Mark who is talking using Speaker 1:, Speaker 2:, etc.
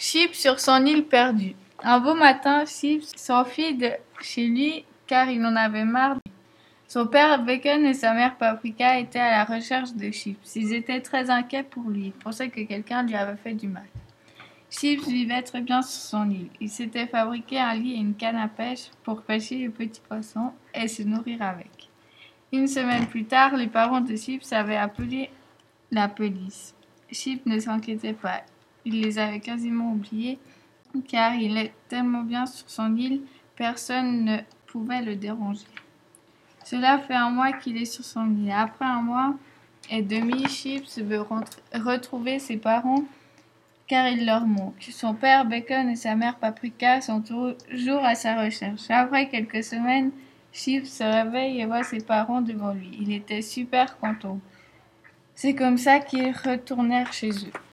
Speaker 1: Chip sur son île perdue. Un beau matin, Chip s'enfuit de chez lui car il en avait marre. Son père Bacon et sa mère Paprika étaient à la recherche de Chips. Ils étaient très inquiets pour lui. Ils pensaient que quelqu'un lui avait fait du mal. Chips vivait très bien sur son île. Il s'était fabriqué un lit et une canne à pêche pour pêcher les petits poissons et se nourrir avec. Une semaine plus tard, les parents de Chips avaient appelé la police. Chips ne s'inquiétait pas il les avait quasiment oubliés, car il est tellement bien sur son île, personne ne pouvait le déranger. Cela fait un mois qu'il est sur son île. Après un mois et demi, Chips veut retrouver ses parents car il leur manque. Son père Bacon et sa mère Paprika sont toujours à sa recherche. Après quelques semaines, Chips se réveille et voit ses parents devant lui. Il était super content. C'est comme ça qu'ils retournèrent chez eux.